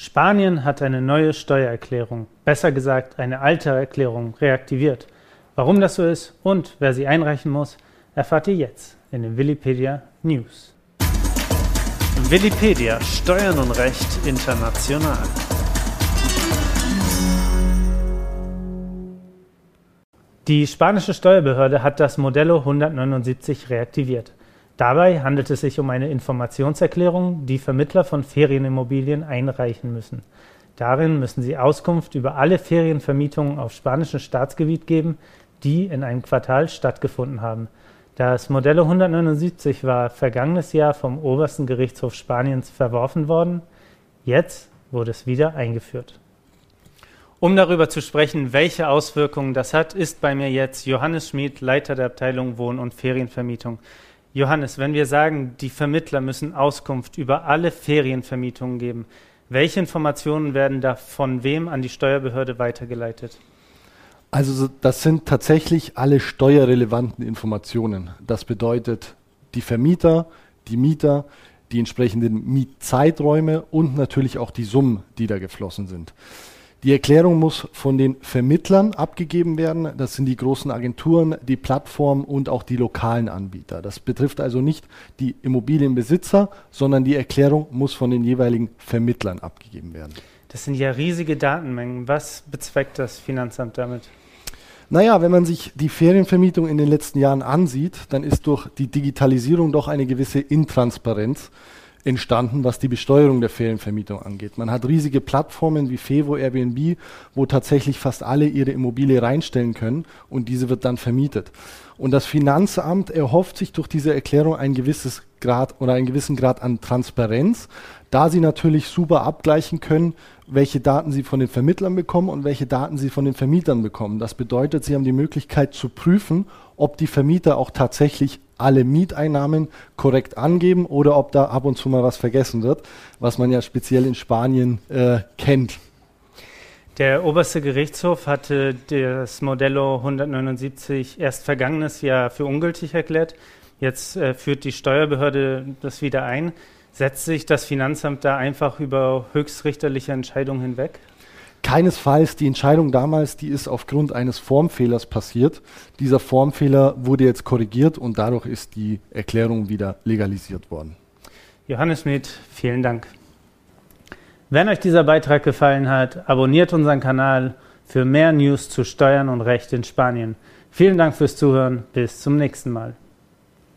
Spanien hat eine neue Steuererklärung, besser gesagt eine alte Erklärung, reaktiviert. Warum das so ist und wer sie einreichen muss, erfahrt ihr jetzt in den Willipedia News. Willipedia Steuern und Recht international. Die spanische Steuerbehörde hat das Modello 179 reaktiviert. Dabei handelt es sich um eine Informationserklärung, die Vermittler von Ferienimmobilien einreichen müssen. Darin müssen sie Auskunft über alle Ferienvermietungen auf spanischem Staatsgebiet geben, die in einem Quartal stattgefunden haben. Das Modello 179 war vergangenes Jahr vom obersten Gerichtshof Spaniens verworfen worden. Jetzt wurde es wieder eingeführt. Um darüber zu sprechen, welche Auswirkungen das hat, ist bei mir jetzt Johannes Schmid, Leiter der Abteilung Wohn- und Ferienvermietung. Johannes, wenn wir sagen, die Vermittler müssen Auskunft über alle Ferienvermietungen geben, welche Informationen werden da von wem an die Steuerbehörde weitergeleitet? Also das sind tatsächlich alle steuerrelevanten Informationen. Das bedeutet die Vermieter, die Mieter, die entsprechenden Mietzeiträume und natürlich auch die Summen, die da geflossen sind. Die Erklärung muss von den Vermittlern abgegeben werden. Das sind die großen Agenturen, die Plattformen und auch die lokalen Anbieter. Das betrifft also nicht die Immobilienbesitzer, sondern die Erklärung muss von den jeweiligen Vermittlern abgegeben werden. Das sind ja riesige Datenmengen. Was bezweckt das Finanzamt damit? Naja, wenn man sich die Ferienvermietung in den letzten Jahren ansieht, dann ist durch die Digitalisierung doch eine gewisse Intransparenz entstanden, was die Besteuerung der Ferienvermietung angeht. Man hat riesige Plattformen wie Fevo, Airbnb, wo tatsächlich fast alle ihre Immobilie reinstellen können und diese wird dann vermietet. Und das Finanzamt erhofft sich durch diese Erklärung ein gewisses Grad oder einen gewissen Grad an Transparenz, da sie natürlich super abgleichen können, welche Daten sie von den Vermittlern bekommen und welche Daten sie von den Vermietern bekommen. Das bedeutet, sie haben die Möglichkeit zu prüfen, ob die Vermieter auch tatsächlich alle Mieteinnahmen korrekt angeben oder ob da ab und zu mal was vergessen wird, was man ja speziell in Spanien äh, kennt. Der oberste Gerichtshof hatte das Modello 179 erst vergangenes Jahr für ungültig erklärt. Jetzt äh, führt die Steuerbehörde das wieder ein. Setzt sich das Finanzamt da einfach über höchstrichterliche Entscheidungen hinweg? Keinesfalls. Die Entscheidung damals, die ist aufgrund eines Formfehlers passiert. Dieser Formfehler wurde jetzt korrigiert und dadurch ist die Erklärung wieder legalisiert worden. Johannes Schmidt, vielen Dank. Wenn euch dieser Beitrag gefallen hat, abonniert unseren Kanal für mehr News zu Steuern und Recht in Spanien. Vielen Dank fürs Zuhören. Bis zum nächsten Mal.